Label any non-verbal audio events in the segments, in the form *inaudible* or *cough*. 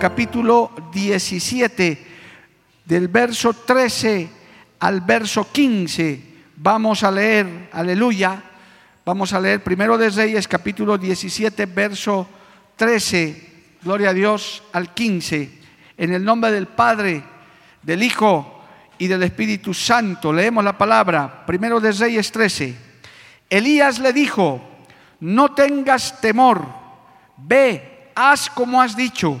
Capítulo 17, del verso 13 al verso 15. Vamos a leer, aleluya. Vamos a leer primero de Reyes, capítulo 17, verso 13 gloria a Dios, al 15, en el nombre del Padre, del Hijo y del Espíritu Santo. Leemos la palabra, primero de Reyes 13. Elías le dijo, no tengas temor, ve, haz como has dicho,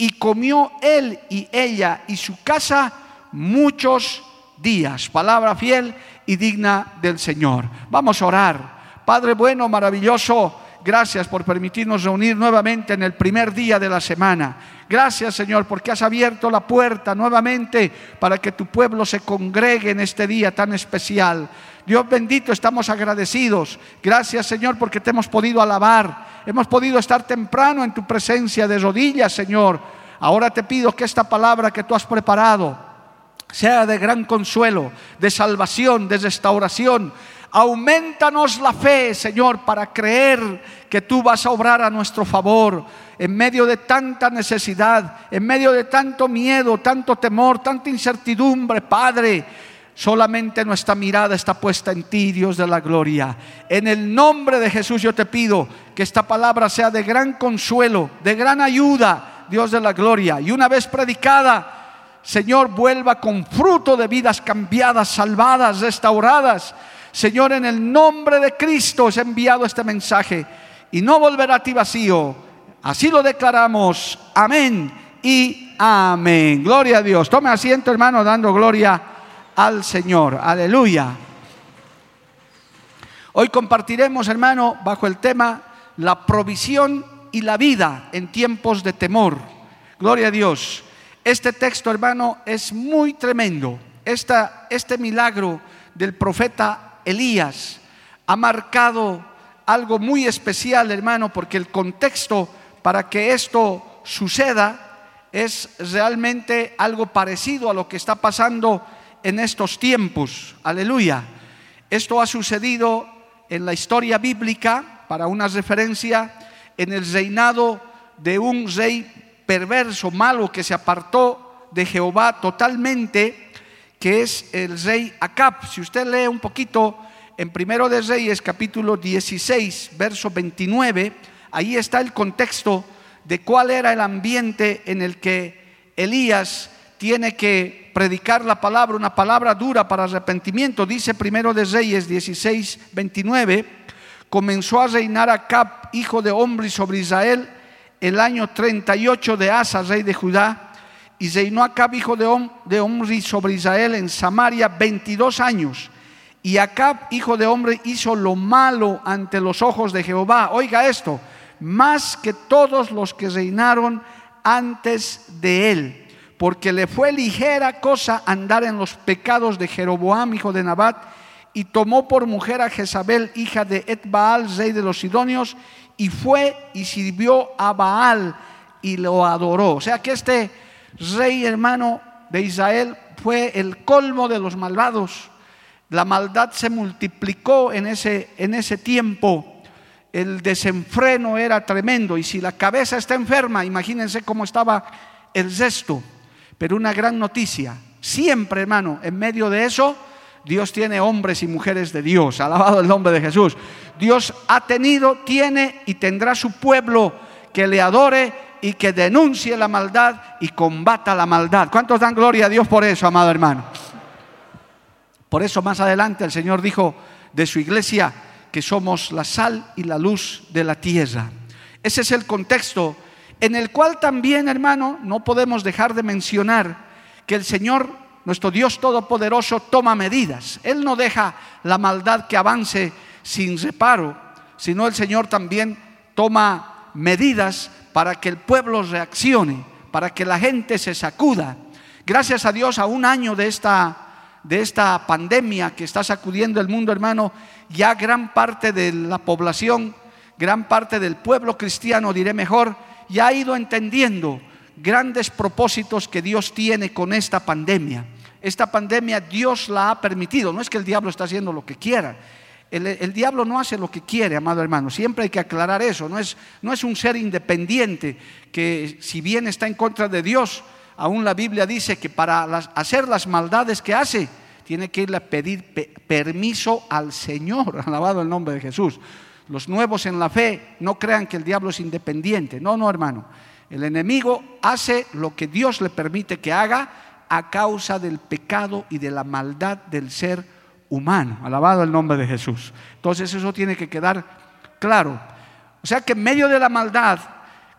y comió él y ella y su casa muchos días. Palabra fiel y digna del Señor. Vamos a orar. Padre bueno, maravilloso, Gracias por permitirnos reunir nuevamente en el primer día de la semana. Gracias Señor porque has abierto la puerta nuevamente para que tu pueblo se congregue en este día tan especial. Dios bendito, estamos agradecidos. Gracias Señor porque te hemos podido alabar. Hemos podido estar temprano en tu presencia de rodillas, Señor. Ahora te pido que esta palabra que tú has preparado sea de gran consuelo, de salvación, de restauración Aumentanos la fe, Señor, para creer que tú vas a obrar a nuestro favor en medio de tanta necesidad, en medio de tanto miedo, tanto temor, tanta incertidumbre, Padre. Solamente nuestra mirada está puesta en ti, Dios de la gloria. En el nombre de Jesús yo te pido que esta palabra sea de gran consuelo, de gran ayuda, Dios de la gloria. Y una vez predicada, Señor, vuelva con fruto de vidas cambiadas, salvadas, restauradas Señor, en el nombre de Cristo es enviado este mensaje y no volverá a ti vacío. Así lo declaramos. Amén y amén. Gloria a Dios. Tome asiento, hermano, dando gloria al Señor. Aleluya. Hoy compartiremos, hermano, bajo el tema la provisión y la vida en tiempos de temor. Gloria a Dios. Este texto, hermano, es muy tremendo. Esta, este milagro del profeta Elías ha marcado algo muy especial, hermano, porque el contexto para que esto suceda es realmente algo parecido a lo que está pasando en estos tiempos. Aleluya. Esto ha sucedido en la historia bíblica, para una referencia, en el reinado de un rey perverso, malo, que se apartó de Jehová totalmente que es el rey Acab. Si usted lee un poquito en Primero de Reyes, capítulo 16, verso 29, ahí está el contexto de cuál era el ambiente en el que Elías tiene que predicar la palabra, una palabra dura para arrepentimiento. Dice Primero de Reyes 16, 29, comenzó a reinar Acab, hijo de hombre sobre Israel, el año 38 de Asa, rey de Judá y reinó Acab, hijo de, Omri, sobre Israel en Samaria 22 años. Y Acab, hijo de hombre, hizo lo malo ante los ojos de Jehová. Oiga esto, más que todos los que reinaron antes de él, porque le fue ligera cosa andar en los pecados de Jeroboam, hijo de Nabat, y tomó por mujer a Jezabel, hija de Etbaal, rey de los Sidonios, y fue y sirvió a Baal y lo adoró. O sea que este rey hermano de Israel fue el colmo de los malvados. La maldad se multiplicó en ese, en ese tiempo. El desenfreno era tremendo. Y si la cabeza está enferma, imagínense cómo estaba el resto. Pero una gran noticia. Siempre, hermano, en medio de eso, Dios tiene hombres y mujeres de Dios. Alabado el nombre de Jesús. Dios ha tenido, tiene y tendrá su pueblo que le adore y que denuncie la maldad y combata la maldad. ¿Cuántos dan gloria a Dios por eso, amado hermano? Por eso más adelante el Señor dijo de su iglesia que somos la sal y la luz de la tierra. Ese es el contexto en el cual también, hermano, no podemos dejar de mencionar que el Señor, nuestro Dios Todopoderoso, toma medidas. Él no deja la maldad que avance sin reparo, sino el Señor también toma medidas para que el pueblo reaccione, para que la gente se sacuda. Gracias a Dios, a un año de esta de esta pandemia que está sacudiendo el mundo, hermano, ya gran parte de la población, gran parte del pueblo cristiano, diré mejor, ya ha ido entendiendo grandes propósitos que Dios tiene con esta pandemia. Esta pandemia Dios la ha permitido, no es que el diablo está haciendo lo que quiera. El, diablo no hace lo que quiere, amado hermano. Siempre hay que aclarar eso. No es, no es un ser independiente que si bien está en contra de Dios, Aún la Biblia dice que para hacer las maldades que hace, tiene que ir a pedir permiso al Señor. *laughs* Alabado el nombre de Jesús. Los nuevos en la fe no crean que el diablo es independiente. No, no, hermano. El enemigo hace lo que Dios le permite que haga a causa del pecado y de la maldad del ser humano. Alabado el nombre de Jesús. Entonces eso tiene que quedar claro. O sea que en medio de la maldad,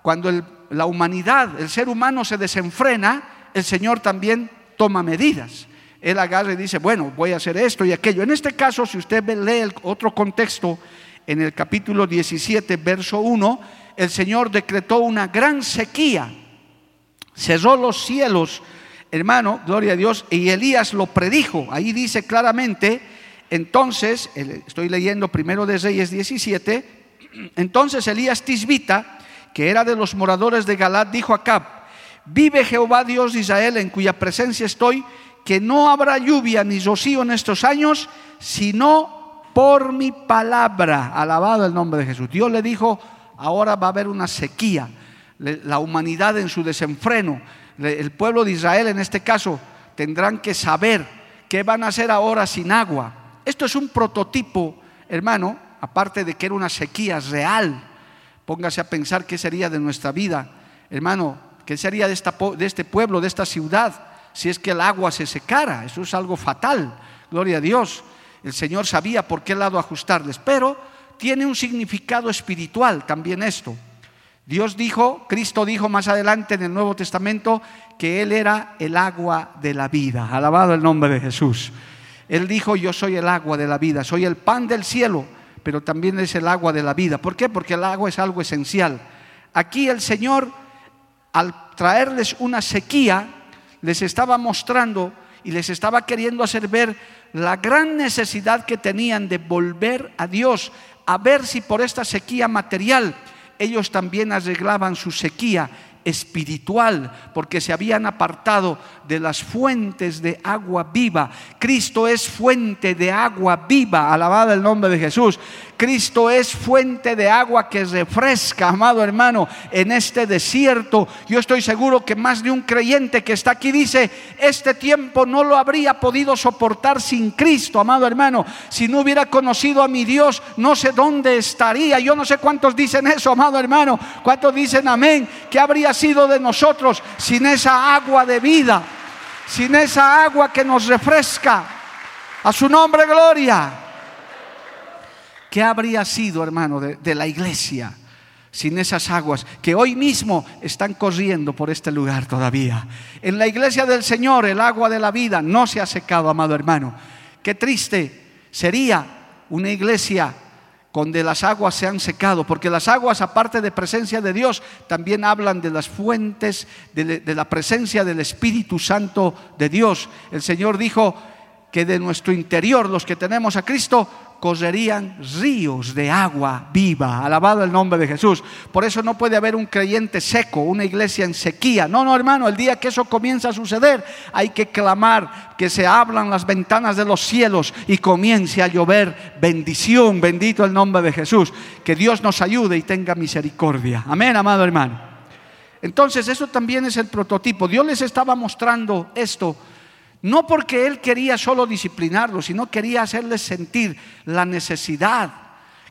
cuando la humanidad, el ser humano se desenfrena, el Señor también toma medidas. Él agarra y dice, bueno, voy a hacer esto y aquello. En este caso, si usted lee el otro contexto, en el capítulo 17, verso 1, el Señor decretó una gran sequía, cerró los cielos, hermano, gloria a Dios, y Elías lo predijo. Ahí dice claramente, entonces, estoy leyendo primero de Reyes 17, *clears throat* entonces Elías Tisbita, que era de los moradores de Galat, dijo a Cab, vive Jehová Dios de Israel, en cuya presencia estoy, que no habrá lluvia ni rocío en estos años, sino por mi palabra. Alabado el nombre de Jesús. Dios le dijo, ahora va a haber una sequía. La humanidad en su desenfreno, el pueblo de Israel en este caso, tendrán que saber qué van a hacer ahora sin agua. Esto es un prototipo, hermano, aparte de que era una sequía real Póngase a pensar qué sería de nuestra vida, hermano, qué sería de, de este pueblo, de esta ciudad, si es que el agua se secara. Eso es algo fatal. Gloria a Dios. El Señor sabía por qué lado ajustarles, pero tiene un significado espiritual también esto. Dios dijo, Cristo dijo más adelante en el Nuevo Testamento que Él era el agua de la vida. Alabado el nombre de Jesús. Él dijo, yo soy el agua de la vida, soy el pan del cielo pero también es el agua de la vida. ¿Por qué? Porque el agua es algo esencial. Aquí el Señor, al traerles una sequía, les estaba mostrando y les estaba queriendo hacer ver la gran necesidad que tenían de volver a Dios, a ver si por esta sequía material ellos también arreglaban su sequía espiritual, porque se habían apartado de las fuentes de agua viva. Cristo es fuente de agua viva, alabado el nombre de Jesús. Cristo es fuente de agua que refresca, amado hermano, en este desierto. Yo estoy seguro que más de un creyente que está aquí dice, este tiempo no lo habría podido soportar sin Cristo, amado hermano. Si no hubiera conocido a mi Dios, no sé dónde estaría. Yo no sé cuántos dicen eso, amado hermano. ¿Cuántos dicen amén? ¿Qué habría sido de nosotros sin esa agua de vida? Sin esa agua que nos refresca. A su nombre, gloria. ¿Qué habría sido, hermano, de, la iglesia sin esas aguas que hoy mismo están corriendo por este lugar todavía? En la iglesia del Señor el agua de la vida no se ha secado, amado hermano. Qué triste sería una iglesia donde las aguas se han secado, porque las aguas, aparte de presencia de Dios, también hablan de las fuentes de, la presencia del Espíritu Santo de Dios. El Señor dijo que de nuestro interior, los que tenemos a Cristo, correrían ríos de agua viva. Alabado el nombre de Jesús. Por eso no puede haber un creyente seco, una iglesia en sequía. No, no, hermano, el día que eso comienza a suceder, hay que clamar que se abran las ventanas de los cielos y comience a llover bendición. Bendito el nombre de Jesús. Que Dios nos ayude y tenga misericordia. Amén, amado hermano. Entonces, eso también es el prototipo. Dios les estaba mostrando esto No porque Él quería solo disciplinarlos, sino quería hacerles sentir la necesidad.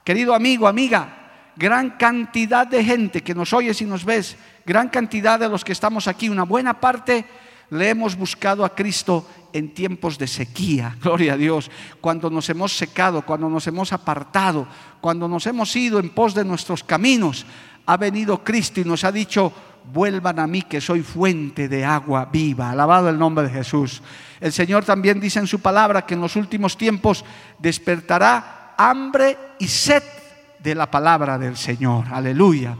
Querido amigo, amiga, gran cantidad de gente que nos oyes y nos ves, gran cantidad de los que estamos aquí, una buena parte le hemos buscado a Cristo en tiempos de sequía, *laughs* gloria a Dios, cuando nos hemos secado, cuando nos hemos apartado, cuando nos hemos ido en pos de nuestros caminos, ha venido Cristo y nos ha dicho, vuelvan a mí que soy fuente de agua viva. Alabado el nombre de Jesús. El Señor también dice en su palabra que en los últimos tiempos despertará hambre y sed de la palabra del Señor. Aleluya.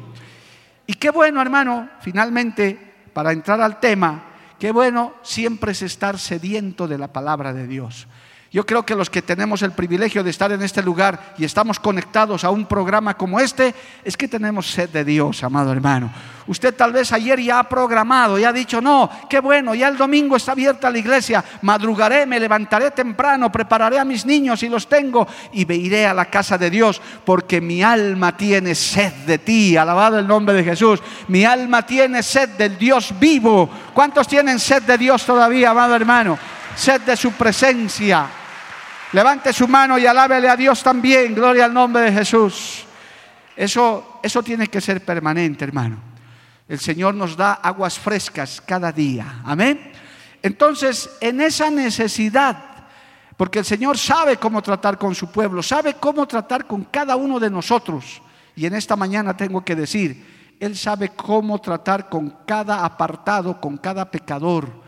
Y qué bueno, hermano, finalmente, para entrar al tema, qué bueno siempre es estar sediento de la palabra de Dios. Yo creo que los que tenemos el privilegio de estar en este lugar y estamos conectados a un programa como este, es que tenemos sed de Dios, amado hermano. Usted tal vez ayer ya ha programado, ya ha dicho, no, qué bueno, ya el domingo está abierta la iglesia, madrugaré, me levantaré temprano, prepararé a mis niños y los tengo y iré a la casa de Dios porque mi alma tiene sed de ti, alabado el nombre de Jesús. Mi alma tiene sed del Dios vivo. ¿Cuántos tienen sed de Dios todavía, amado hermano? Sed de su presencia. Levante su mano y alábele a Dios también. Gloria al nombre de Jesús. Eso, eso tiene que ser permanente, hermano. El Señor nos da aguas frescas cada día. Amén. Entonces, en esa necesidad, porque el Señor sabe cómo tratar con su pueblo, sabe cómo tratar con cada uno de nosotros. Y en esta mañana tengo que decir, Él sabe cómo tratar con cada apartado, con cada pecador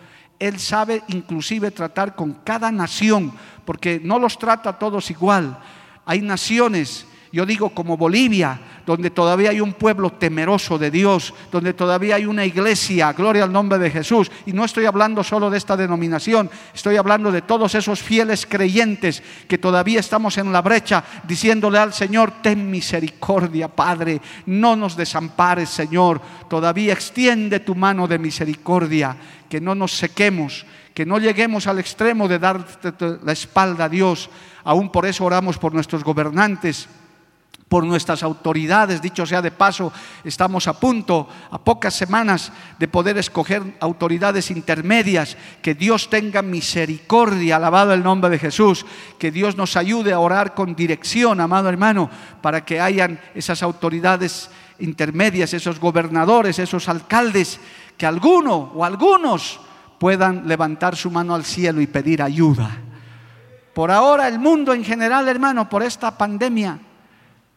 él sabe inclusive tratar con cada nación, porque no los trata todos igual. Hay naciones, yo digo como Bolivia, donde todavía hay un pueblo temeroso de Dios, donde todavía hay una iglesia, gloria al nombre de Jesús. Y no estoy hablando solo de esta denominación, estoy hablando de todos esos fieles creyentes que todavía estamos en la brecha diciéndole al Señor, ten misericordia, Padre, no nos desampares, Señor, todavía extiende tu mano de misericordia, que no nos sequemos, que no lleguemos al extremo de dar la espalda a Dios. Aún por eso oramos por nuestros gobernantes por nuestras autoridades. Dicho sea de paso, estamos a punto, a pocas semanas, de poder escoger autoridades intermedias. Que Dios tenga misericordia, alabado el nombre de Jesús. Que Dios nos ayude a orar con dirección, amado hermano, para que hayan esas autoridades intermedias, esos gobernadores, esos alcaldes, que alguno o algunos puedan levantar su mano al cielo y pedir ayuda. Por ahora el mundo en general, hermano, por esta pandemia,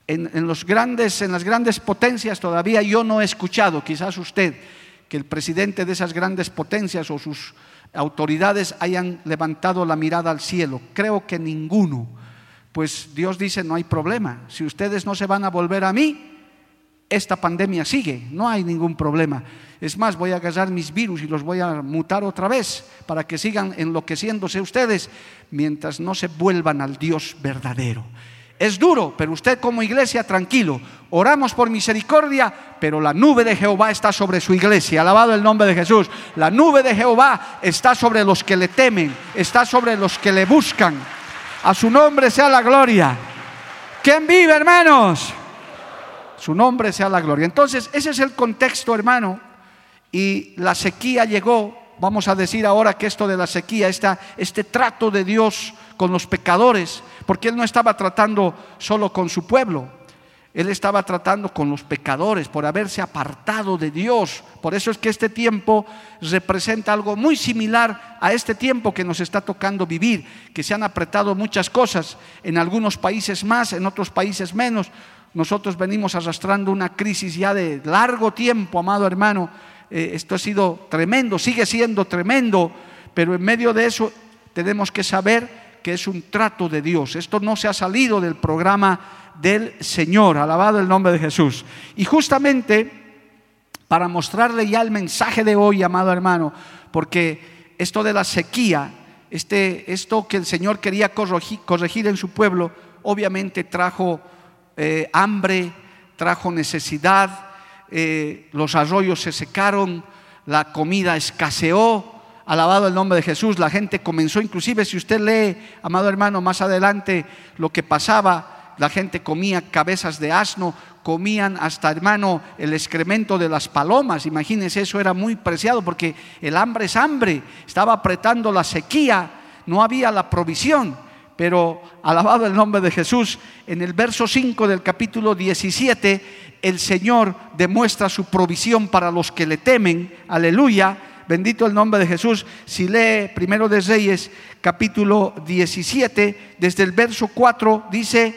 en, los grandes, en las grandes potencias todavía yo no he escuchado, quizás usted, que el presidente de esas grandes potencias o sus autoridades hayan levantado la mirada al cielo. Creo que ninguno. Pues Dios dice, no hay problema. Si ustedes no se van a volver a mí, esta pandemia sigue, no hay ningún problema. Es más, voy a agarrar mis virus y los voy a mutar otra vez para que sigan enloqueciéndose ustedes mientras no se vuelvan al Dios verdadero. Es duro, pero usted como iglesia tranquilo. Oramos por misericordia, pero la nube de Jehová está sobre su iglesia. Alabado el nombre de Jesús. La nube de Jehová está sobre los que le temen, está sobre los que le buscan. A su nombre sea la gloria. ¿Quién vive, hermanos? Su nombre sea la gloria. Entonces, ese es el contexto, hermano. Y la sequía llegó, vamos a decir ahora que esto de la sequía, este trato de Dios con los pecadores, porque Él no estaba tratando solo con su pueblo, Él estaba tratando con los pecadores por haberse apartado de Dios. Por eso es que este tiempo representa algo muy similar a este tiempo que nos está tocando vivir, que se han apretado muchas cosas, en algunos países más, en otros países menos. Nosotros venimos arrastrando una crisis ya de largo tiempo, amado hermano. Eh, esto ha sido tremendo, sigue siendo tremendo, pero en medio de eso tenemos que saber que es un trato de Dios. Esto no se ha salido del programa del Señor, alabado el nombre de Jesús. Y justamente para mostrarle ya el mensaje de hoy, amado hermano, porque esto de la sequía, este, esto que el Señor quería corregir, en su pueblo, obviamente trajo eh, hambre, trajo necesidad, eh, los arroyos se secaron, la comida escaseó, alabado el nombre de Jesús, la gente comenzó, inclusive si usted lee, amado hermano, más adelante lo que pasaba, la gente comía cabezas de asno, comían hasta, hermano, el excremento de las palomas. Imagínense, eso era muy preciado porque el hambre es hambre, estaba apretando la sequía, no había la provisión. Pero alabado el nombre de Jesús, en el verso 5 del capítulo 17, el Señor demuestra su provisión para los que le temen. Aleluya. Bendito el nombre de Jesús. Si lee primero de Reyes, capítulo 17, desde el verso 4, dice,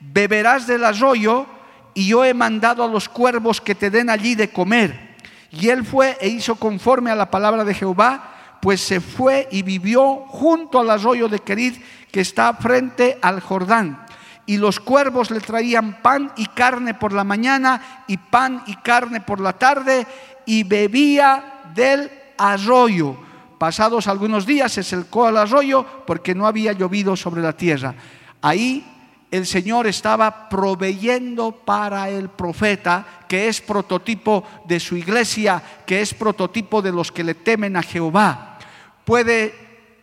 beberás del arroyo y yo he mandado a los cuervos que te den allí de comer. Y él fue e hizo conforme a la palabra de Jehová, pues se fue y vivió junto al arroyo de Querid que está frente al Jordán. Y los cuervos le traían pan y carne por la mañana y pan y carne por la tarde y bebía del arroyo. Pasados algunos días se secó el arroyo porque no había llovido sobre la tierra. Ahí el Señor estaba proveyendo para el profeta, que es prototipo de su iglesia, que es prototipo de los que le temen a Jehová. Puede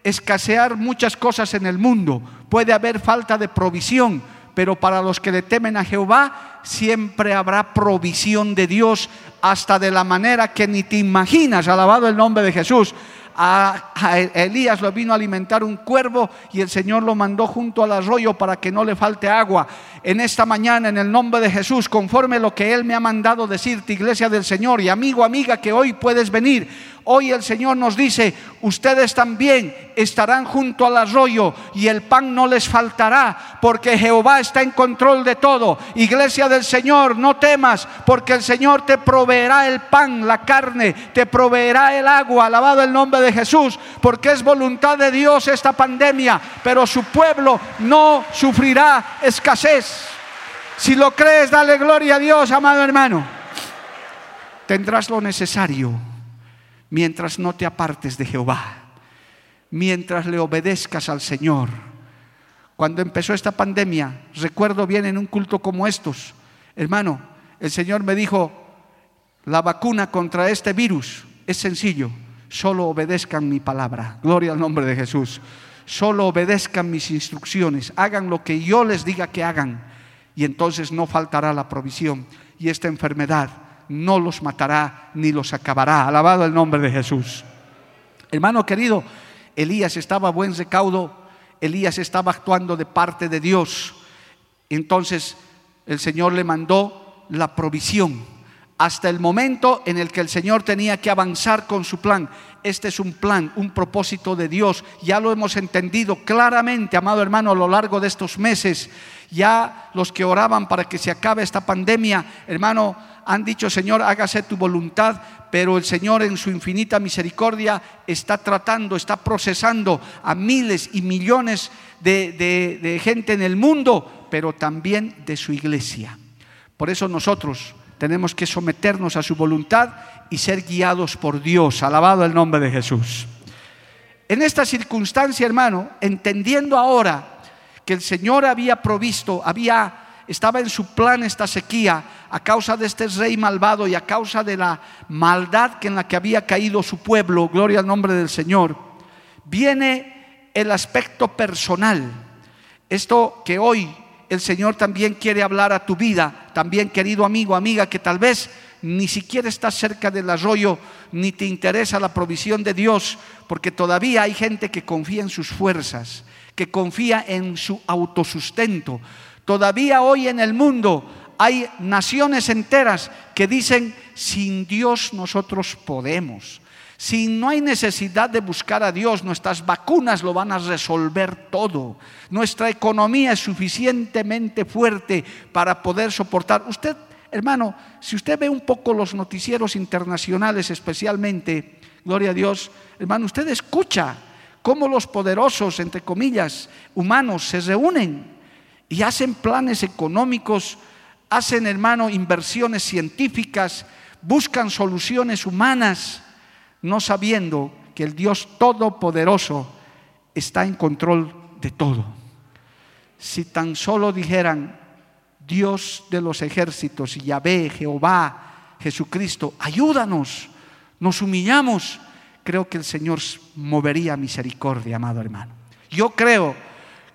escasear muchas cosas en el mundo, puede haber falta de provisión, pero para los que le temen a Jehová siempre habrá provisión de Dios hasta de la manera que ni te imaginas, alabado el nombre de Jesús. A, Elías lo vino a alimentar un cuervo y el Señor lo mandó junto al arroyo para que no le falte agua. En esta mañana, en el nombre de Jesús, conforme lo que Él me ha mandado decirte, iglesia del Señor, y amigo, amiga, que hoy puedes venir, Hoy el Señor nos dice, ustedes también estarán junto al arroyo y el pan no les faltará, porque Jehová está en control de todo. Iglesia del Señor, no temas, porque el Señor te proveerá el pan, la carne, te proveerá el agua, alabado el nombre de Jesús, porque es voluntad de Dios esta pandemia, pero su pueblo no sufrirá escasez. Si lo crees, dale gloria a Dios, amado hermano. Tendrás lo necesario mientras no te apartes de Jehová, mientras le obedezcas al Señor. Cuando empezó esta pandemia, recuerdo bien en un culto como estos, hermano, el Señor me dijo, la vacuna contra este virus es sencillo, solo obedezcan mi palabra. Gloria al nombre de Jesús. Solo obedezcan mis instrucciones, hagan lo que yo les diga que hagan y entonces no faltará la provisión y esta enfermedad no los matará ni los acabará. Alabado el nombre de Jesús. Hermano querido, Elías estaba a buen recaudo, Elías estaba actuando de parte de Dios. Entonces el Señor le mandó la provisión hasta el momento en el que el Señor tenía que avanzar con su plan. Este es un plan, un propósito de Dios. Ya lo hemos entendido claramente, amado hermano, a lo largo de estos meses. Ya los que oraban para que se acabe esta pandemia, hermano, han dicho, Señor, hágase tu voluntad, pero el Señor en su infinita misericordia está tratando, está procesando a miles y millones de, de gente en el mundo, pero también de su iglesia. Por eso nosotros tenemos que someternos a su voluntad y ser guiados por Dios. Alabado el nombre de Jesús. En esta circunstancia, hermano, entendiendo ahora que el Señor había provisto, había estaba en su plan esta sequía a causa de este rey malvado y a causa de la maldad que en la que había caído su pueblo, gloria al nombre del Señor, viene el aspecto personal. Esto que hoy el Señor también quiere hablar a tu vida, también querido amigo, amiga, que tal vez ni siquiera estás cerca del arroyo, ni te interesa la provisión de Dios, porque todavía hay gente que confía en sus fuerzas, que confía en su autosustento, Todavía hoy en el mundo hay naciones enteras que dicen, sin Dios nosotros podemos. Si no hay necesidad de buscar a Dios, nuestras vacunas lo van a resolver todo. Nuestra economía es suficientemente fuerte para poder soportar. Usted, hermano, si usted ve un poco los noticieros internacionales especialmente, gloria a Dios, hermano, usted escucha cómo los poderosos, entre comillas, humanos se reúnen y hacen planes económicos, hacen, hermano, inversiones científicas, buscan soluciones humanas, no sabiendo que el Dios Todopoderoso está en control de todo. Si tan solo dijeran, Dios de los ejércitos, Yahvé, Jehová, Jesucristo, ayúdanos, nos humillamos, creo que el Señor movería misericordia, amado hermano. Yo creo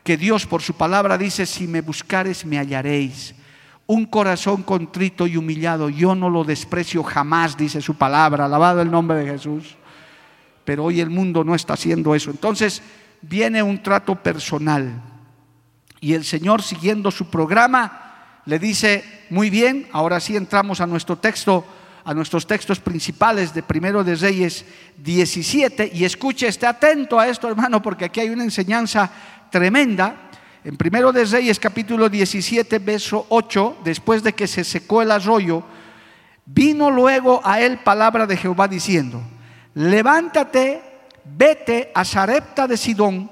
que Dios por su palabra dice, si me buscares me hallaréis. Un corazón contrito y humillado, yo no lo desprecio jamás, dice su palabra, alabado el nombre de Jesús. Pero hoy el mundo no está haciendo eso. Entonces viene un trato personal. Y el Señor, siguiendo su programa, le dice, muy bien, ahora sí entramos a nuestro texto, a nuestros textos principales de Primero de Reyes 17. Y escuche, esté atento a esto, hermano, porque aquí hay una enseñanza tremenda. En Primero de Reyes capítulo 17, verso 8, después de que se secó el arroyo, vino luego a él palabra de Jehová diciendo, levántate, vete a Sarepta de Sidón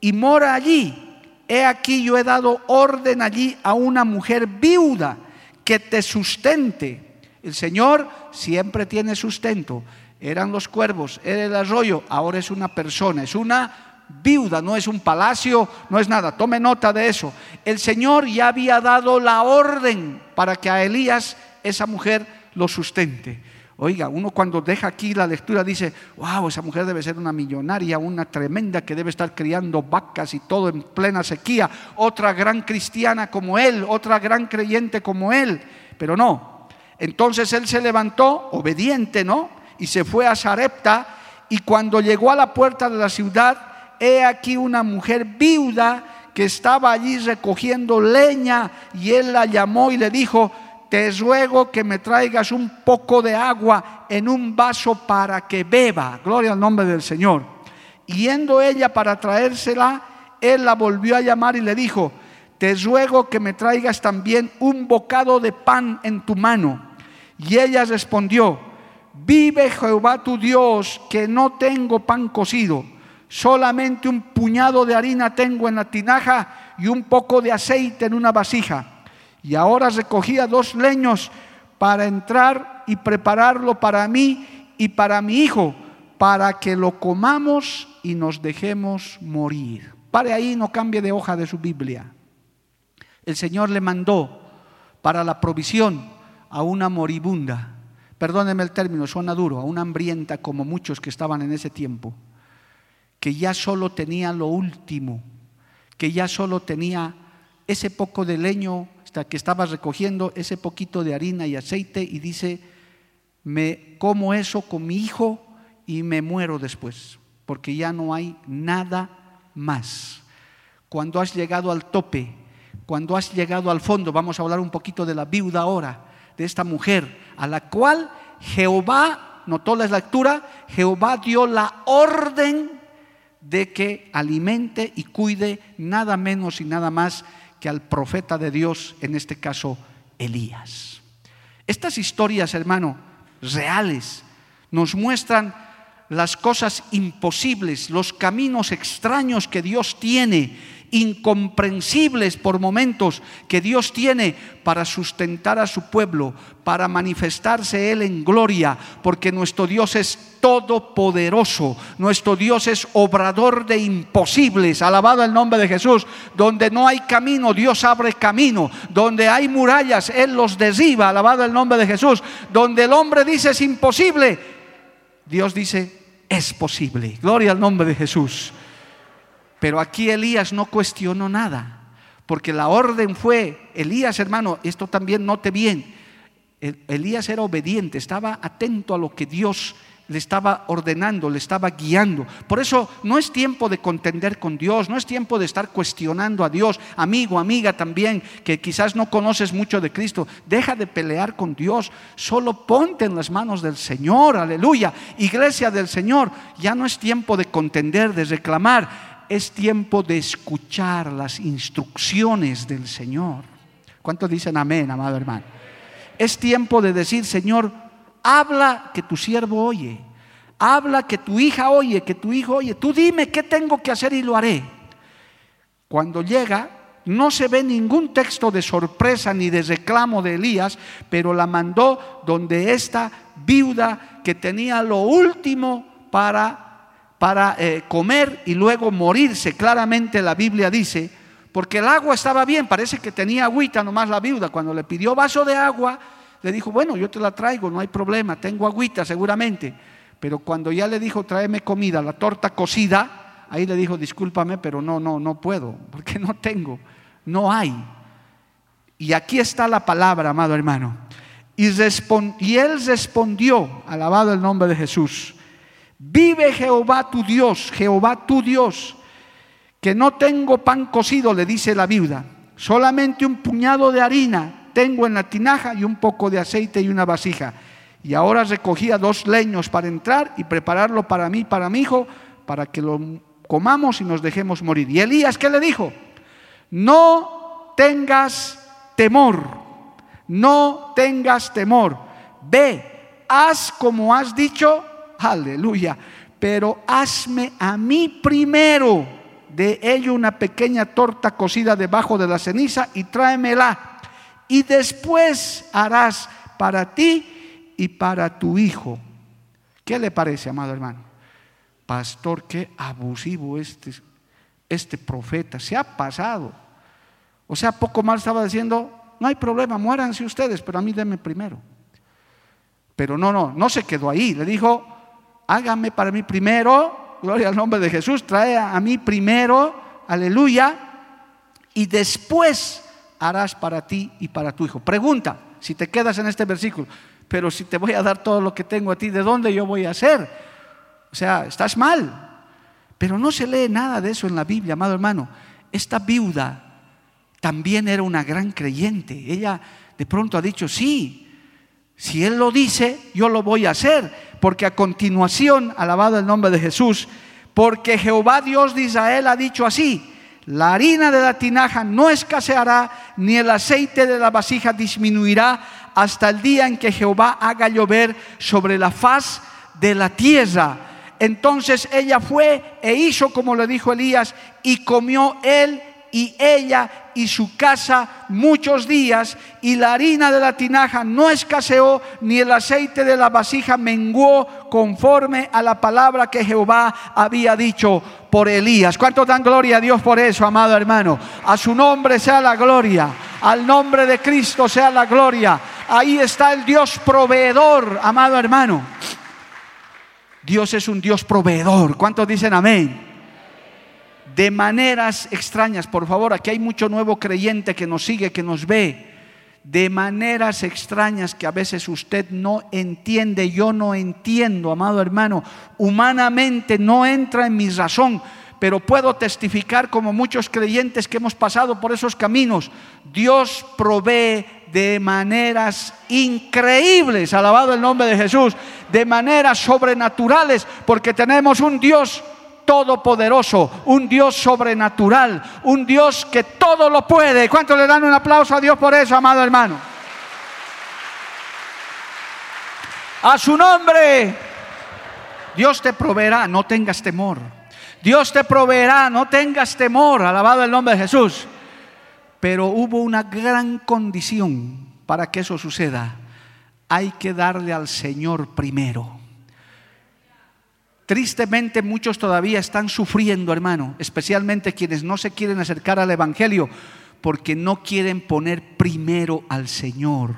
y mora allí. He aquí yo he dado orden allí a una mujer viuda que te sustente. El Señor siempre tiene sustento. Eran los cuervos, era el arroyo, ahora es una persona, es una viuda, no es un palacio, no es nada. Tome nota de eso. El Señor ya había dado la orden para que a Elías esa mujer lo sustente. Oiga, uno cuando deja aquí la lectura dice, wow, esa mujer debe ser una millonaria, una tremenda que debe estar criando vacas y todo en plena sequía, otra gran cristiana como él, otra gran creyente como él, pero no. Entonces él se levantó, obediente, ¿no? Y se fue a Sarepta y cuando llegó a la puerta de la ciudad, he aquí una mujer viuda que estaba allí recogiendo leña y él la llamó y le dijo, te ruego que me traigas un poco de agua en un vaso para que beba. Gloria al nombre del Señor. Yendo ella para traérsela, él la volvió a llamar y le dijo, te ruego que me traigas también un bocado de pan en tu mano. Y ella respondió, vive Jehová tu Dios, que no tengo pan cocido solamente un puñado de harina tengo en la tinaja y un poco de aceite en una vasija. Y ahora recogía dos leños para entrar y prepararlo para mí y para mi hijo, para que lo comamos y nos dejemos morir. Pare ahí, no cambie de hoja de su Biblia. El Señor le mandó para la provisión a una moribunda, perdóneme el término, suena duro, a una hambrienta como muchos que estaban en ese tiempo que ya solo tenía lo último, que ya solo tenía ese poco de leño que estaba recogiendo, ese poquito de harina y aceite y dice, me como eso con mi hijo y me muero después, porque ya no hay nada más. Cuando has llegado al tope, cuando has llegado al fondo, vamos a hablar un poquito de la viuda ahora, de esta mujer, a la cual Jehová, notó la lectura, Jehová dio la orden de que alimente y cuide nada menos y nada más que al profeta de Dios, en este caso Elías. Estas historias, hermano, reales, nos muestran las cosas imposibles, los caminos extraños que Dios tiene incomprensibles por momentos que Dios tiene para sustentar a su pueblo, para manifestarse Él en gloria, porque nuestro Dios es todopoderoso, nuestro Dios es obrador de imposibles, alabado el nombre de Jesús, donde no hay camino, Dios abre camino, donde hay murallas, Él los derriba, alabado el nombre de Jesús, donde el hombre dice es imposible, Dios dice es posible, gloria al nombre de Jesús. Pero aquí Elías no cuestionó nada, porque la orden fue, Elías hermano, esto también note bien, Elías era obediente, estaba atento a lo que Dios le estaba ordenando, le estaba guiando. Por eso no es tiempo de contender con Dios, no es tiempo de estar cuestionando a Dios, amigo, amiga también, que quizás no conoces mucho de Cristo. Deja de pelear con Dios, solo ponte en las manos del Señor, aleluya. Iglesia del Señor, ya no es tiempo de contender, de reclamar es tiempo de escuchar las instrucciones del Señor. ¿Cuántos dicen amén, amado hermano? Es tiempo de decir, Señor, habla que tu siervo oye. Habla que tu hija oye, que tu hijo oye. Tú dime qué tengo que hacer y lo haré. Cuando llega, no se ve ningún texto de sorpresa ni de reclamo de Elías, pero la mandó donde esta viuda que tenía lo último para para eh, comer y luego morirse. Claramente la Biblia dice, porque el agua estaba bien, parece que tenía agüita nomás la viuda. Cuando le pidió vaso de agua, le dijo, bueno, yo te la traigo, no hay problema, tengo agüita seguramente. Pero cuando ya le dijo, tráeme comida, la torta cocida, ahí le dijo, discúlpame, pero no, no, no puedo, *laughs* porque no tengo, no hay. Y aquí está la palabra, amado hermano. Y, y él respondió, alabado el nombre de Jesús, vive Jehová tu Dios, Jehová tu Dios, que no tengo pan cocido, le dice la viuda, solamente un puñado de harina tengo en la tinaja y un poco de aceite y una vasija. Y ahora recogía dos leños para entrar y prepararlo para mí, para mi hijo, para que lo comamos y nos dejemos morir. Y Elías, ¿qué le dijo? No tengas temor, no tengas temor. Ve, haz como has dicho, aleluya, pero hazme a mí primero de ello una pequeña torta cocida debajo de la ceniza y tráemela. Y después harás para ti y para tu hijo. ¿Qué le parece, amado hermano? Pastor, qué abusivo este, este profeta. Se ha pasado. O sea, poco más estaba diciendo, no hay problema, muéranse ustedes, pero a mí denme primero. Pero no, no, no se quedó ahí. Le dijo, hágame para mí primero, gloria al nombre de Jesús, trae a mí primero, aleluya, y después harás para ti y para tu hijo. Pregunta, si te quedas en este versículo, pero si te voy a dar todo lo que tengo a ti, ¿de dónde yo voy a hacer? O sea, estás mal. Pero no se lee nada de eso en la Biblia, amado hermano. Esta viuda también era una gran creyente. Ella de pronto ha dicho, sí, si Él lo dice, yo lo voy a hacer. Porque a continuación, alabado el nombre de Jesús, porque Jehová Dios de Israel ha dicho así, la harina de la tinaja no escaseará, ni el aceite de la vasija disminuirá hasta el día en que Jehová haga llover sobre la faz de la tierra. Entonces ella fue e hizo como le dijo Elías y comió él y ella y su casa muchos días y la harina de la tinaja no escaseó ni el aceite de la vasija menguó conforme a la palabra que Jehová había dicho por Elías. ¿Cuánto dan gloria a Dios por eso, amado hermano? A su nombre sea la gloria, al nombre de Cristo sea la gloria. Ahí está el Dios proveedor, amado hermano. Dios es un Dios proveedor. ¿Cuántos dicen amén? De maneras extrañas, por favor, aquí hay mucho nuevo creyente que nos sigue, que nos ve. De maneras extrañas que a veces usted no entiende, yo no entiendo, amado hermano. Humanamente no entra en mi razón, pero puedo testificar como muchos creyentes que hemos pasado por esos caminos. Dios provee de maneras increíbles, alabado el nombre de Jesús, de maneras sobrenaturales, porque tenemos un Dios todopoderoso, un Dios sobrenatural, un Dios que todo lo puede. ¿Cuánto le dan un aplauso a Dios por eso, amado hermano? A su nombre, Dios te proveerá, no tengas temor. Dios te proveerá, no tengas temor, alabado el nombre de Jesús. Pero hubo una gran condición para que eso suceda. Hay que darle al Señor primero. Tristemente muchos todavía están sufriendo, hermano, especialmente quienes no se quieren acercar al Evangelio porque no quieren poner primero al Señor.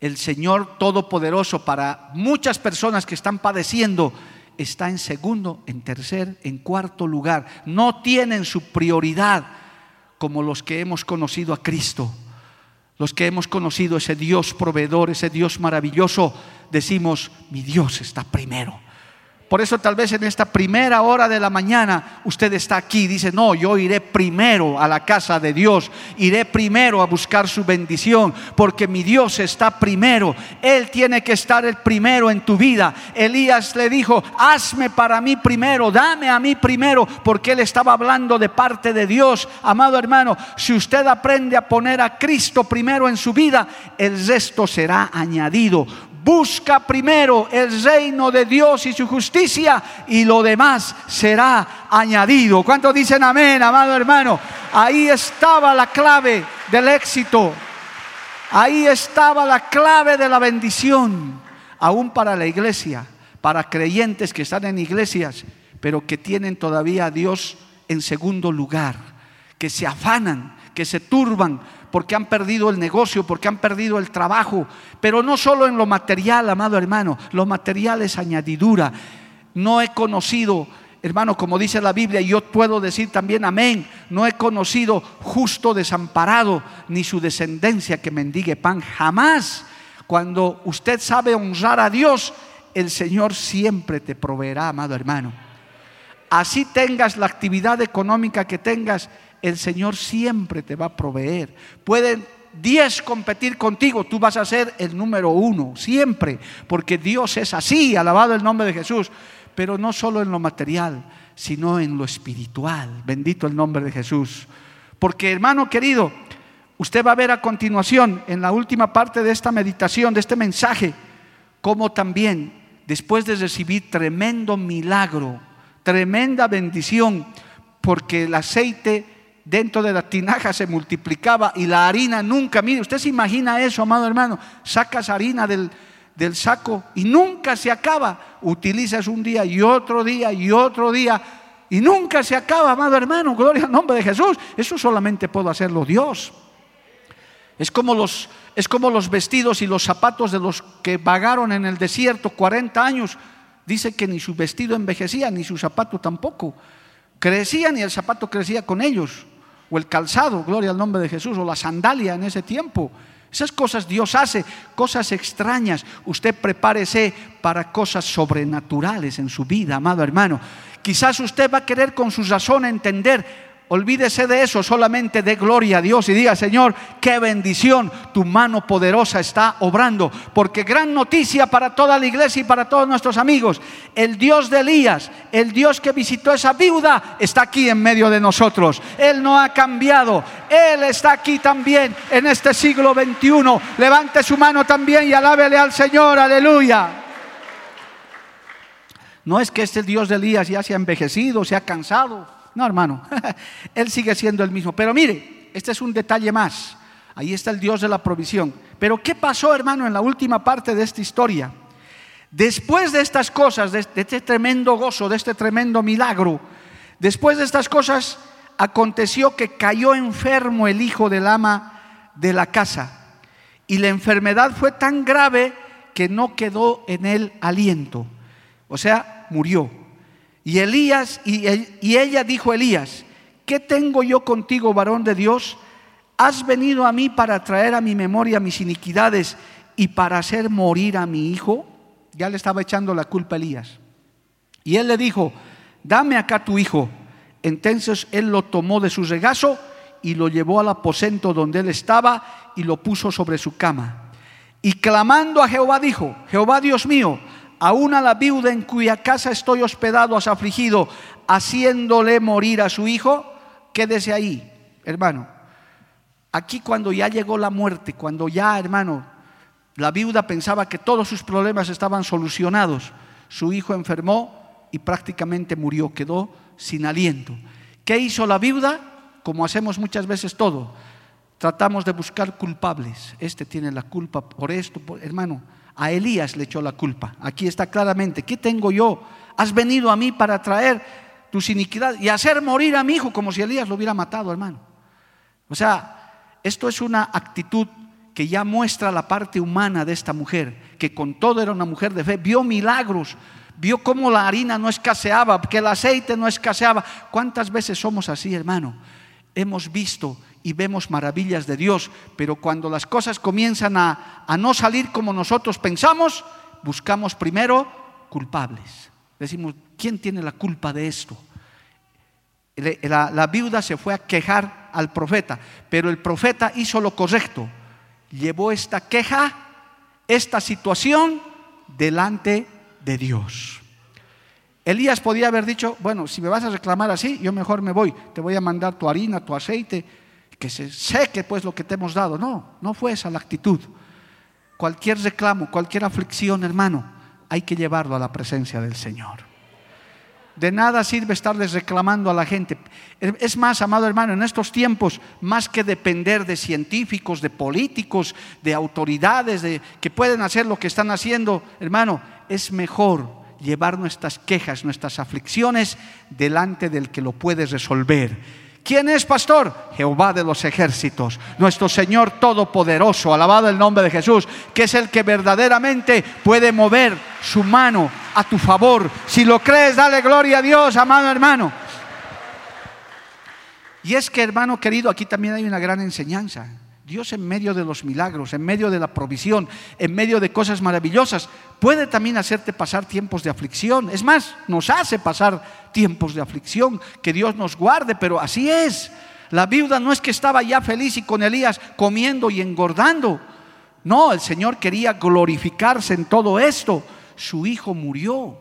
El Señor Todopoderoso para muchas personas que están padeciendo está en segundo, en tercer, en cuarto lugar. No tienen su prioridad como los que hemos conocido a Cristo. Los que hemos conocido ese Dios proveedor, ese Dios maravilloso, decimos, mi Dios está primero. Por eso tal vez en esta primera hora de la mañana usted está aquí dice, no, yo iré primero a la casa de Dios, iré primero a buscar su bendición, porque mi Dios está primero. Él tiene que estar el primero en tu vida. Elías le dijo, hazme para mí primero, dame a mí primero, porque él estaba hablando de parte de Dios. Amado hermano, si usted aprende a poner a Cristo primero en su vida, el resto será añadido. Busca primero el reino de Dios y su justicia y lo demás será añadido. ¿Cuántos dicen amén, amado hermano? Ahí estaba la clave del éxito. Ahí estaba la clave de la bendición, aún para la iglesia, para creyentes que están en iglesias, pero que tienen todavía a Dios en segundo lugar, que se afanan, que se turban porque han perdido el negocio, porque han perdido el trabajo, pero no solo en lo material, amado hermano, lo material es añadidura. No he conocido hermano, como dice la Biblia, yo puedo decir también amén, no he conocido justo desamparado, ni su descendencia que mendigue pan, jamás. Cuando usted sabe honrar a Dios, el Señor siempre te proveerá, amado hermano. Así tengas la actividad económica que tengas, el Señor siempre te va a proveer. Pueden 10 competir contigo, tú vas a ser el número uno, siempre, porque Dios es así, alabado el nombre de Jesús, pero no solo en lo material, sino en lo espiritual, bendito el nombre de Jesús. Porque hermano querido, usted va a ver a continuación, en la última parte de esta meditación, de este mensaje, cómo también, después de recibir tremendo milagro, tremenda bendición, porque el aceite dentro de la tinaja se multiplicaba y la harina nunca, mire, usted se imagina eso, amado hermano, sacas harina del, del saco y nunca se acaba, utilizas un día y otro día y otro día y nunca se acaba, amado hermano, gloria al nombre de Jesús, eso solamente puede hacerlo Dios. Es como los, es como los vestidos y los zapatos de los que vagaron en el desierto 40 años. Dice que ni su vestido envejecía, ni su zapato tampoco. Crecían y el zapato crecía con ellos o el calzado, gloria al nombre de Jesús, o la sandalia en ese tiempo. Esas cosas Dios hace, cosas extrañas. Usted prepárese para cosas sobrenaturales en su vida, amado hermano. Quizás usted va a querer con su razón entender Olvídese de eso, solamente de gloria a Dios y diga, Señor, qué bendición, tu mano poderosa está obrando. Porque gran noticia para toda la iglesia y para todos nuestros amigos, el Dios de Elías, el Dios que visitó esa viuda, está aquí en medio de nosotros. Él no ha cambiado, Él está aquí también en este siglo XXI. Levante su mano también y alábele al Señor, aleluya. No es que este Dios de Elías ya se ha envejecido, se ha cansado. No, hermano, *laughs* Él sigue siendo el mismo. Pero mire, este es un detalle más. Ahí está el Dios de la provisión. Pero ¿qué pasó, hermano, en la última parte de esta historia? Después de estas cosas, de este tremendo gozo, de este tremendo milagro, después de estas cosas, aconteció que cayó enfermo el hijo del ama de la casa. Y la enfermedad fue tan grave que no quedó en él aliento. O sea, murió. Y Elías, y, ella dijo a Elías, ¿qué tengo yo contigo, varón de Dios? Has venido a mí para traer a mi memoria mis iniquidades y para hacer morir a mi hijo. Ya le estaba echando la culpa a Elías. Y él le dijo, dame acá tu hijo. Entonces él lo tomó de su regazo y lo llevó al aposento donde él estaba y lo puso sobre su cama. Y clamando a Jehová dijo, Jehová Dios mío, aún a la viuda en cuya casa estoy hospedado has afligido, haciéndole morir a su hijo, quédese ahí, hermano. Aquí cuando ya llegó la muerte, cuando ya, hermano, la viuda pensaba que todos sus problemas estaban solucionados, su hijo enfermó y prácticamente murió, quedó sin aliento. ¿Qué hizo la viuda? Como hacemos muchas veces todo, tratamos de buscar culpables. Este tiene la culpa por esto, hermano a Elías le echó la culpa. Aquí está claramente, ¿qué tengo yo? Has venido a mí para traer tus iniquidades y hacer morir a mi hijo como si Elías lo hubiera matado, hermano. O sea, esto es una actitud que ya muestra la parte humana de esta mujer, que con todo era una mujer de fe, vio milagros, vio cómo la harina no escaseaba, que el aceite no escaseaba. ¿Cuántas veces somos así, hermano? Hemos visto y vemos maravillas de Dios, pero cuando las cosas comienzan a, no salir como nosotros pensamos, buscamos primero culpables. Decimos, ¿quién tiene la culpa de esto? La, la, viuda se fue a quejar al profeta, pero el profeta hizo lo correcto. Llevó esta queja, esta situación delante de Dios. Elías podía haber dicho, bueno, si me vas a reclamar así, yo mejor me voy, te voy a mandar tu harina, tu aceite, que se seque pues lo que te hemos dado. No, no fue esa la actitud. Cualquier reclamo, cualquier aflicción, hermano, hay que llevarlo a la presencia del Señor. De nada sirve estarles reclamando a la gente. Es más, amado hermano, en estos tiempos, más que depender de científicos, de políticos, de autoridades, de, que pueden hacer lo que están haciendo, hermano, es mejor llevar nuestras quejas, nuestras aflicciones delante del que lo puede resolver ¿Quién es pastor? Jehová de los ejércitos, nuestro Señor Todopoderoso, alabado el nombre de Jesús, que es el que verdaderamente puede mover su mano a tu favor. Si lo crees, dale gloria a Dios, amado hermano. Y es que, hermano querido, aquí también hay una gran enseñanza. Dios en medio de los milagros, en medio de la provisión, en medio de cosas maravillosas, puede también hacerte pasar tiempos de aflicción. Es más, nos hace pasar tiempos de aflicción, que Dios nos guarde, pero así es. La viuda no es que estaba ya feliz y con Elías comiendo y engordando. No, el Señor quería glorificarse en todo esto. Su hijo murió,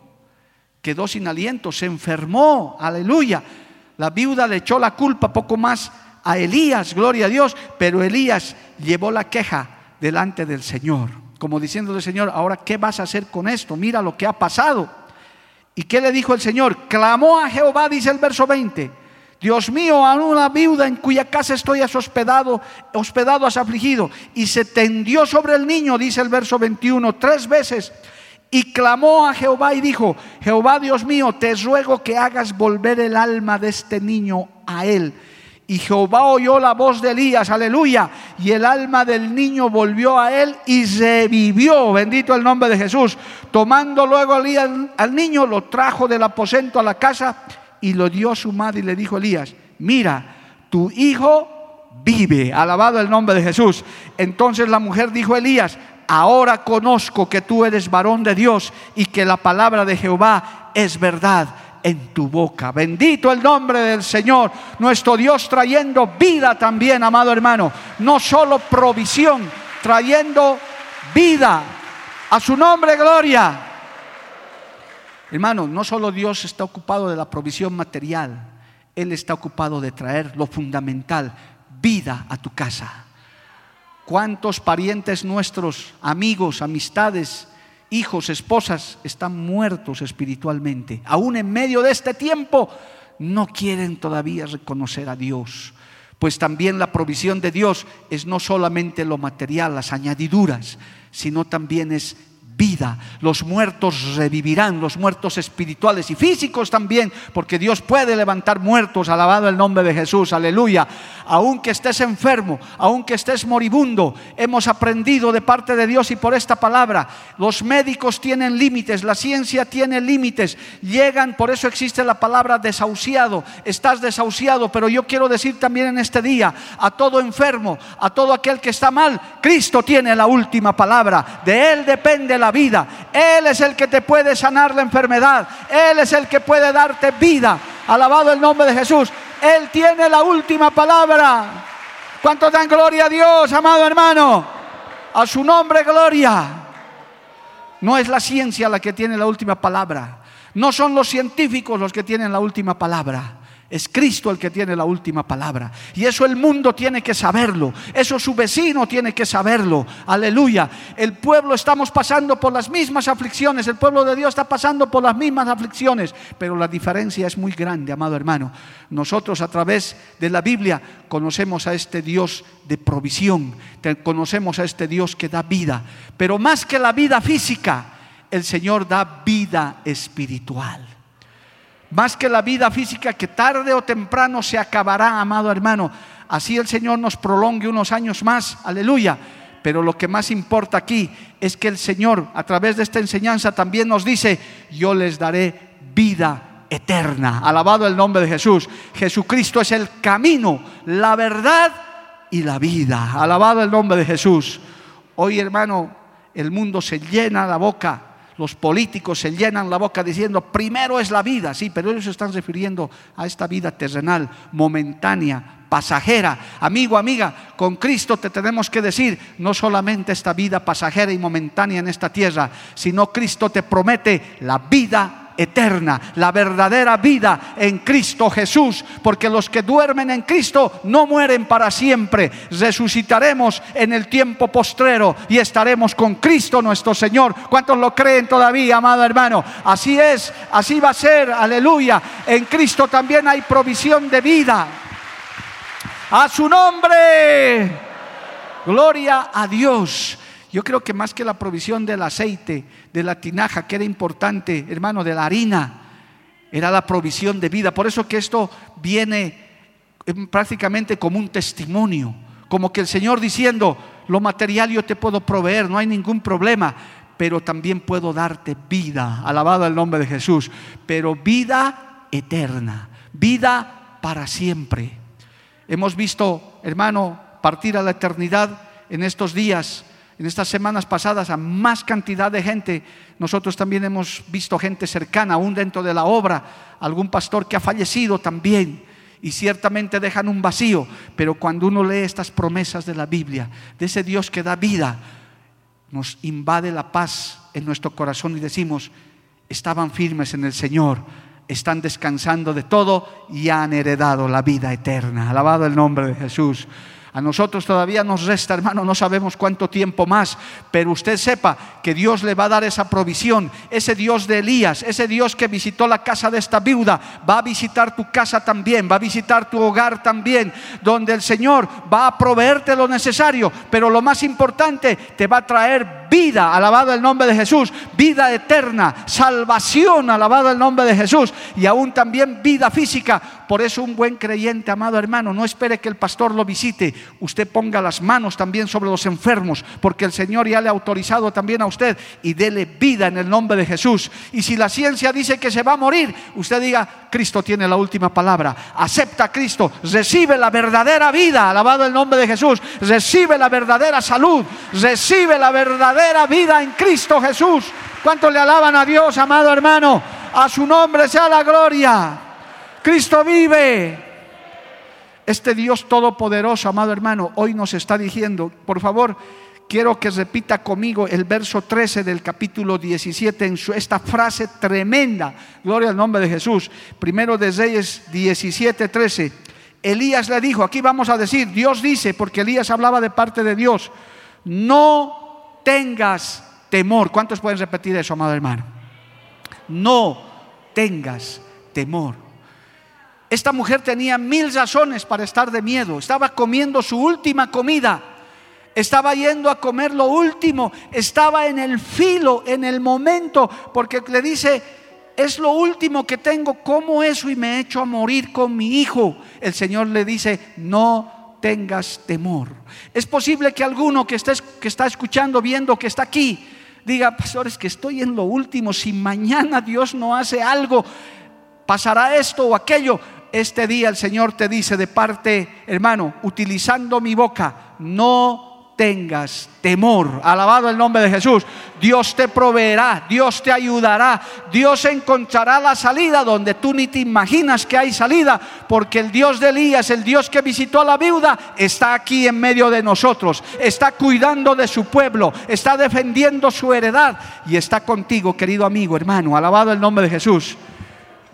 quedó sin aliento, se enfermó, aleluya. La viuda le echó la culpa poco más a Elías, gloria a Dios, pero Elías llevó la queja delante del Señor, como diciéndole, Señor, ahora ¿qué vas a hacer con esto? Mira lo que ha pasado. ¿Y qué le dijo el Señor? Clamó a Jehová, dice el verso 20. Dios mío, a una viuda en cuya casa estoy hospedado, hospedado has afligido. Y se tendió sobre el niño, dice el verso 21, tres veces. Y clamó a Jehová y dijo, Jehová Dios mío, te ruego que hagas volver el alma de este niño a él y Jehová oyó la voz de Elías, aleluya. Y el alma del niño volvió a él y revivió, bendito el nombre de Jesús. Tomando luego Elías al niño, lo trajo del aposento a la casa y lo dio a su madre y le dijo Elías, mira, tu hijo vive, alabado el nombre de Jesús. Entonces la mujer dijo a Elías, ahora conozco que tú eres varón de Dios y que la palabra de Jehová es verdad en tu boca. Bendito el nombre del Señor, nuestro Dios trayendo vida también, amado hermano. No solo provisión, trayendo vida. A su nombre, gloria. Hermano, no solo Dios está ocupado de la provisión material, Él está ocupado de traer lo fundamental, vida a tu casa. ¿Cuántos parientes nuestros, amigos, amistades, hijos, esposas están muertos espiritualmente. Aún en medio de este tiempo no quieren todavía reconocer a Dios. Pues también la provisión de Dios es no solamente lo material, las añadiduras, sino también es vida. Los muertos revivirán, los muertos espirituales y físicos también, porque Dios puede levantar muertos, alabado el nombre de Jesús, aleluya. Aunque estés enfermo, aunque estés moribundo, hemos aprendido de parte de Dios y por esta palabra, los médicos tienen límites, la ciencia tiene límites, llegan, por eso existe la palabra desahuciado, estás desahuciado, pero yo quiero decir también en este día, a todo enfermo, a todo aquel que está mal, Cristo tiene la última palabra, de Él depende la vida. Él es el que te puede sanar la enfermedad. Él es el que puede darte vida. Alabado el nombre de Jesús. Él tiene la última palabra. ¿Cuánto dan gloria a Dios, amado hermano? A su nombre, gloria. No es la ciencia la que tiene la última palabra. No son los científicos los que tienen la última palabra. Es Cristo el que tiene la última palabra. Y eso el mundo tiene que saberlo. Eso su vecino tiene que saberlo. Aleluya. El pueblo estamos pasando por las mismas aflicciones. El pueblo de Dios está pasando por las mismas aflicciones. Pero la diferencia es muy grande, amado hermano. Nosotros a través de la Biblia conocemos a este Dios de provisión. Conocemos a este Dios que da vida. Pero más que la vida física, el Señor da vida espiritual más que la vida física que tarde o temprano se acabará, amado hermano. Así el Señor nos prolongue unos años más, aleluya. Pero lo que más importa aquí es que el Señor, a través de esta enseñanza, también nos dice, yo les daré vida eterna. Alabado el nombre de Jesús. Jesucristo es el camino, la verdad y la vida. Alabado el nombre de Jesús. Hoy, hermano, el mundo se llena la boca los políticos se llenan la boca diciendo, primero es la vida, sí, pero ellos se están refiriendo a esta vida terrenal, momentánea, pasajera. Amigo, amiga, con Cristo te tenemos que decir, no solamente esta vida pasajera y momentánea en esta tierra, sino Cristo te promete la vida eterna, la verdadera vida en Cristo Jesús, porque los que duermen en Cristo no mueren para siempre, resucitaremos en el tiempo postrero y estaremos con Cristo nuestro Señor. ¿Cuántos lo creen todavía, amado hermano? Así es, así va a ser, aleluya. En Cristo también hay provisión de vida. A su nombre, gloria a Dios. Yo creo que más que la provisión del aceite, de la tinaja, que era importante, hermano, de la harina, era la provisión de vida. Por eso que esto viene eh, prácticamente como un testimonio, como que el Señor diciendo, lo material yo te puedo proveer, no hay ningún problema, pero también puedo darte vida, alabado el nombre de Jesús, pero vida eterna, vida para siempre. Hemos visto, hermano, partir a la eternidad en estos días, en estas semanas pasadas, a más cantidad de gente. Nosotros también hemos visto gente cercana, aún dentro de la obra, algún pastor que ha fallecido también y ciertamente dejan un vacío, pero cuando uno lee estas promesas de la Biblia, de ese Dios que da vida, nos invade la paz en nuestro corazón y decimos, estaban firmes en el Señor, están descansando de todo y han heredado la vida eterna. Alabado el nombre de Jesús. A nosotros todavía nos resta, hermano, no sabemos cuánto tiempo más, pero usted sepa que Dios le va a dar esa provisión. Ese Dios de Elías, ese Dios que visitó la casa de esta viuda, va a visitar tu casa también, va a visitar tu hogar también, donde el Señor va a proveerte lo necesario, pero lo más importante, te va a traer vida, alabado el nombre de Jesús, vida eterna, salvación, alabado el nombre de Jesús, y aún también vida física. Por eso un buen creyente, amado hermano, no espere que el pastor lo visite, usted ponga las manos también sobre los enfermos, porque el Señor ya le ha autorizado también a usted y dele vida en el nombre de Jesús. Y si la ciencia dice que se va a morir, usted diga, Cristo tiene la última palabra, acepta a Cristo, recibe la verdadera vida, alabado el nombre de Jesús, recibe la verdadera salud, recibe la verdadera vida en Cristo Jesús. ¿Cuánto le alaban a Dios, amado hermano? A su nombre sea la gloria. Cristo vive. Este Dios todopoderoso, amado hermano, hoy nos está diciendo, por favor, quiero que repita conmigo el verso 13 del capítulo 17 en su, esta frase tremenda. Gloria al nombre de Jesús. Primero de Reyes 17, 13. Elías le dijo, aquí vamos a decir, Dios dice, porque Elías hablaba de parte de Dios, no tengas temor. ¿Cuántos pueden repetir eso, amado hermano? No tengas temor. Esta mujer tenía mil razones para estar de miedo. Estaba comiendo su última comida. Estaba yendo a comer lo último. Estaba en el filo, en el momento, porque le dice, es lo último que tengo, como eso? Y me he hecho a morir con mi hijo. El Señor le dice, no tengas temor. Es posible que alguno que, estés, que está escuchando, viendo, que está aquí, diga, pastores, que estoy en lo último. Si mañana Dios no hace algo, pasará esto o aquello este día el Señor te dice de parte, hermano, utilizando mi boca, no tengas temor. Alabado el nombre de Jesús. Dios te proveerá, Dios te ayudará, Dios encontrará la salida donde tú ni te imaginas que hay salida, porque el Dios de Elías, el Dios que visitó a la viuda, está aquí en medio de nosotros, está cuidando de su pueblo, está defendiendo su heredad y está contigo, querido amigo, hermano. Alabado el nombre de Jesús.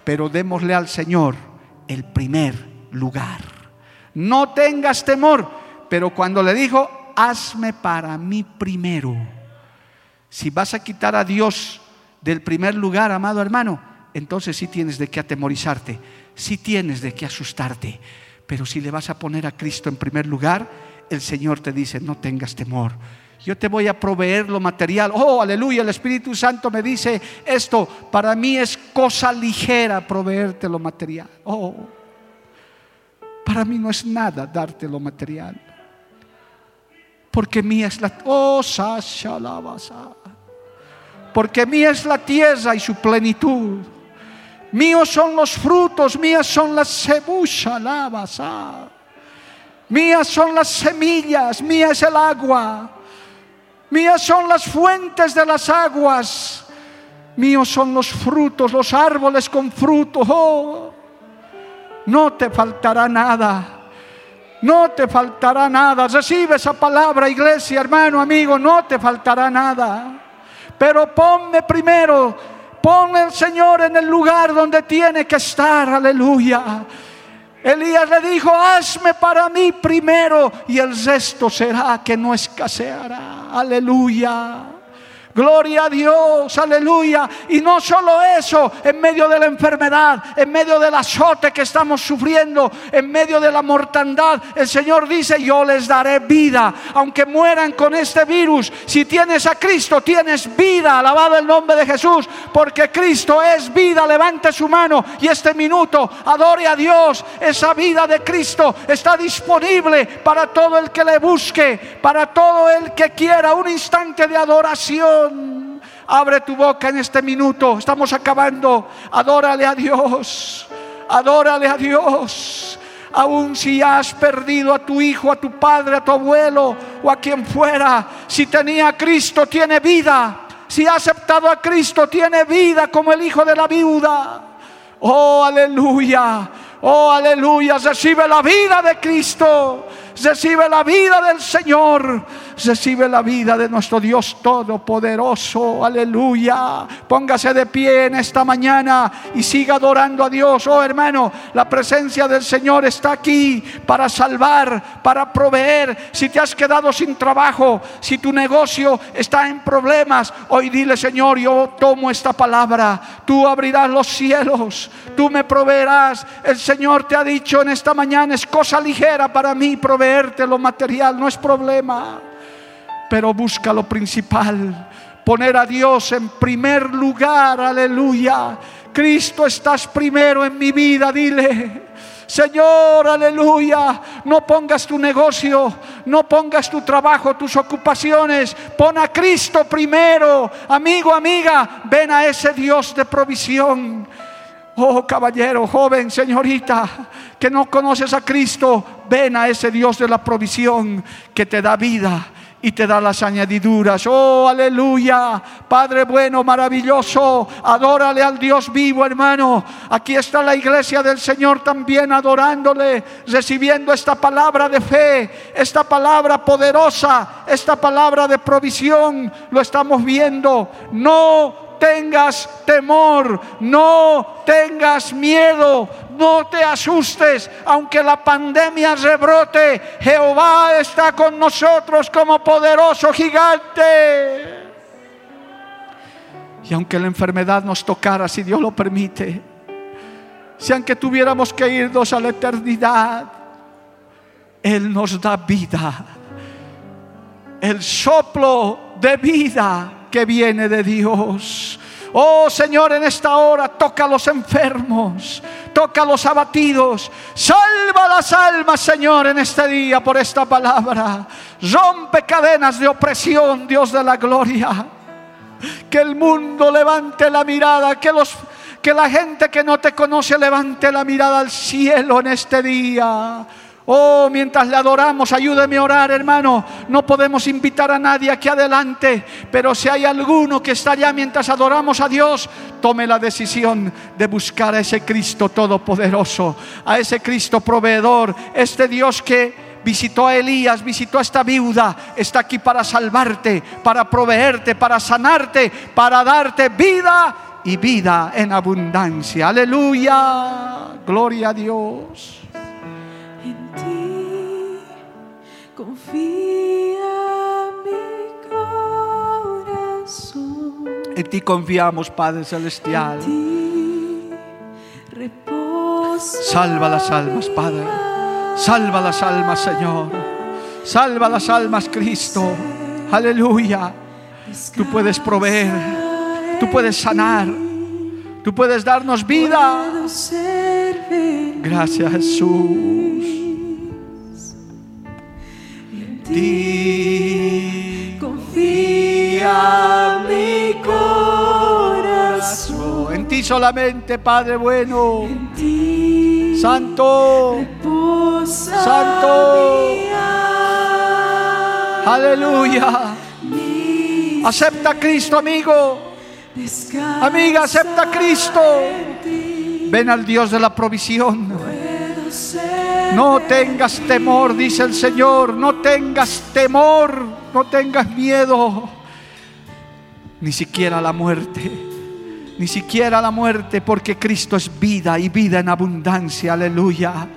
Pero démosle al Señor el primer lugar. No tengas temor, pero cuando le dijo, hazme para mí primero. Si vas a quitar a Dios del primer lugar, amado hermano, entonces sí tienes de qué atemorizarte, sí tienes de qué asustarte. Pero si le vas a poner a Cristo en primer lugar, el Señor te dice, no tengas temor. Yo te voy a proveer lo material. Oh, aleluya, el Espíritu Santo me dice esto. Para mí es cosa ligera proveerte lo material. Oh, para mí no es nada darte lo material. Porque mía es la... Oh, Porque mía es la tierra y su plenitud. Míos son los frutos, mías son las cebuchas, Mías son las semillas, mía es el agua. Mías son las fuentes de las aguas. Míos son los frutos, los árboles con fruto. Oh, no te faltará nada. No te faltará nada. Recibe esa palabra, iglesia, hermano, amigo. No te faltará nada. Pero ponme primero, pon el Señor en el lugar donde tiene que estar. Aleluya. Elías le dijo, hazme para mí primero y el resto será que no escaseará. Aleluya. Gloria a Dios, aleluya. Y no solo eso, en medio de la enfermedad, en medio del azote que estamos sufriendo, en medio de la mortandad, el Señor dice, yo les daré vida, aunque mueran con este virus. Si tienes a Cristo, tienes vida. Alabado el nombre de Jesús, porque Cristo es vida. Levante su mano y este minuto adore a Dios. Esa vida de Cristo está disponible para todo el que le busque, para todo el que quiera un instante de adoración. Abre tu boca en este minuto. Estamos acabando. Adórale a Dios. Adórale a Dios. Aun si has perdido a tu hijo, a tu padre, a tu abuelo o a quien fuera, si tenía a Cristo, tiene vida. Si ha aceptado a Cristo, tiene vida como el hijo de la viuda. Oh, aleluya. Oh, aleluya. Recibe la vida de Cristo. Recibe la vida del Señor recibe la vida de nuestro Dios Todopoderoso. Aleluya. Póngase de pie en esta mañana y siga adorando a Dios. Oh hermano, la presencia del Señor está aquí para salvar, para proveer. Si te has quedado sin trabajo, si tu negocio está en problemas, hoy dile Señor, yo tomo esta palabra. Tú abrirás los cielos, tú me proveerás. El Señor te ha dicho en esta mañana, es cosa ligera para mí lo material, no es problema pero busca lo principal. Poner a Dios en primer lugar, aleluya. Cristo estás primero en mi vida, dile. Señor, aleluya, no pongas tu negocio, no pongas tu trabajo, tus ocupaciones, pon a Cristo primero. Amigo, amiga, ven a ese Dios de provisión. Oh caballero, joven, señorita, que no conoces a Cristo, ven a ese Dios de la provisión que te da vida, y te da las añadiduras. Oh, aleluya. Padre bueno, maravilloso. Adórale al Dios vivo, hermano. Aquí está la iglesia del Señor también adorándole, recibiendo esta palabra de fe, esta palabra poderosa, esta palabra de provisión. Lo estamos viendo. No tengas temor, no tengas miedo, no te asustes, aunque la pandemia rebrote, Jehová está con nosotros como poderoso gigante. Y aunque la enfermedad nos tocara, si Dios lo permite, si aunque tuviéramos que irnos a la eternidad, Él nos da vida. El soplo de vida que viene de Dios. Oh Señor, en esta hora toca a los enfermos, toca a los abatidos, salva las almas, Señor, en este día por esta palabra. Rompe cadenas de opresión, Dios de la gloria. Que el mundo levante la mirada, que los que la gente que no te conoce levante la mirada al cielo en este día. Oh, mientras le adoramos, ayúdeme a orar, hermano. No podemos invitar a nadie aquí adelante, pero si hay alguno que está allá mientras adoramos a Dios, tome la decisión de buscar a ese Cristo todopoderoso, a ese Cristo proveedor, este Dios que visitó a Elías, visitó a esta viuda, está aquí para salvarte, para proveerte, para sanarte, para darte vida y vida en abundancia. Aleluya, gloria a Dios. Confía mi corazón. En ti confiamos, Padre Celestial. En ti Salva las almas, Padre. Salva las almas, Señor. Salva las almas, Cristo. Aleluya. Tú puedes proveer. Tú puedes sanar. Tú puedes darnos vida. Gracias, Jesús. Ti confía mi corazón. En ti solamente, Padre bueno. En ti Santo. reposa Santo. mi alma. Aleluya. Mi Acepta a Cristo, amigo. descansa Amiga, acepta a Cristo. Ven al Dios de la provisión. No tengas temor, dice el Señor. No tengas temor. No tengas miedo. Ni siquiera la muerte. Ni siquiera la muerte, porque Cristo es vida y vida en abundancia. Aleluya.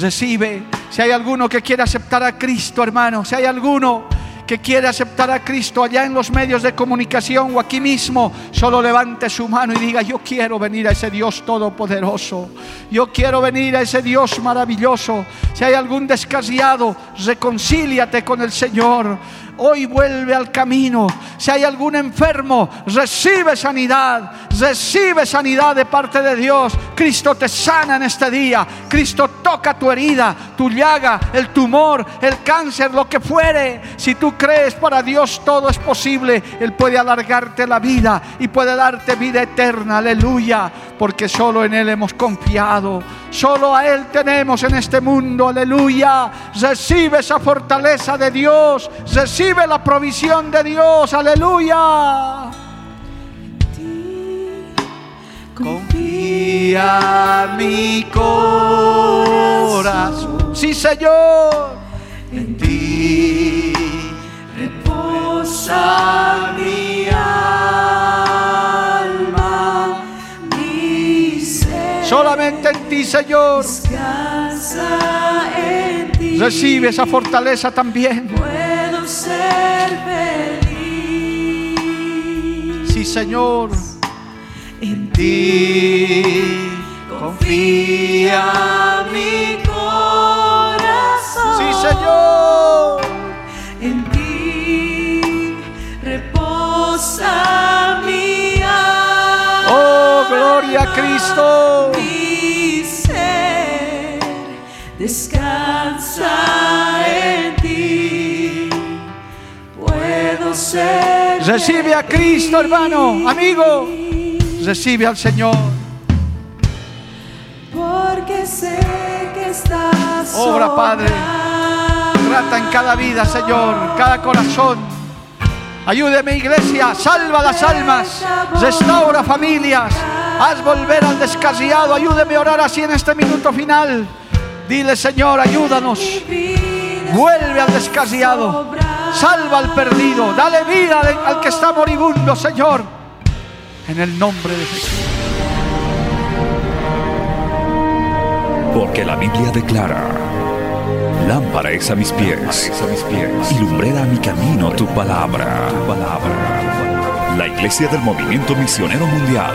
Recibe. Si hay alguno que quiere aceptar a Cristo, hermano. Si hay alguno que quiere aceptar a Cristo allá en los medios de comunicación o aquí mismo, solo levante su mano y diga, yo quiero venir a ese Dios todopoderoso. Yo quiero venir a ese Dios maravilloso. Si hay algún descasiado, reconcíliate con el Señor. Hoy vuelve al camino. Si hay algún enfermo, recibe sanidad. Recibe sanidad de parte de Dios. Cristo te sana en este día. Cristo toca tu herida, tu llaga, el tumor, el cáncer, lo que fuere. Si tú crees para Dios todo es posible. Él puede alargarte la vida y puede darte vida eterna. Aleluya. Porque solo en Él hemos confiado. Solo a Él tenemos en este mundo. Aleluya. Recibe esa fortaleza de Dios. Recibe la provisión de Dios. Aleluya. Confía mi corazón. Sí, Señor. En ti reposa mi alma, Solamente en ti, Señor. Descansa en ti. Recibe esa fortaleza también. Puedo ser feliz. Sí, Señor. En ti confía mi corazón. Sí, Señor. A Cristo. Mi ser descansa en ti. Puedo ser. Recibe a Cristo, hermano, amigo. Recibe al Señor. Porque sé que estás. Obra, Padre. Trata en cada vida, Señor, cada corazón. Ayúdeme, iglesia. Salva las almas. Restaura familias. Haz volver al descarriado. Ayúdeme a orar así en este minuto final. Dile, Señor, ayúdanos. Vuelve al descarriado. Salva al perdido. Dale vida al- que está moribundo, Señor. En el nombre de Jesús. Porque la Biblia declara, lámpara es a mis pies, a mis pies, y a mi camino tu palabra. La Iglesia del Movimiento Misionero Mundial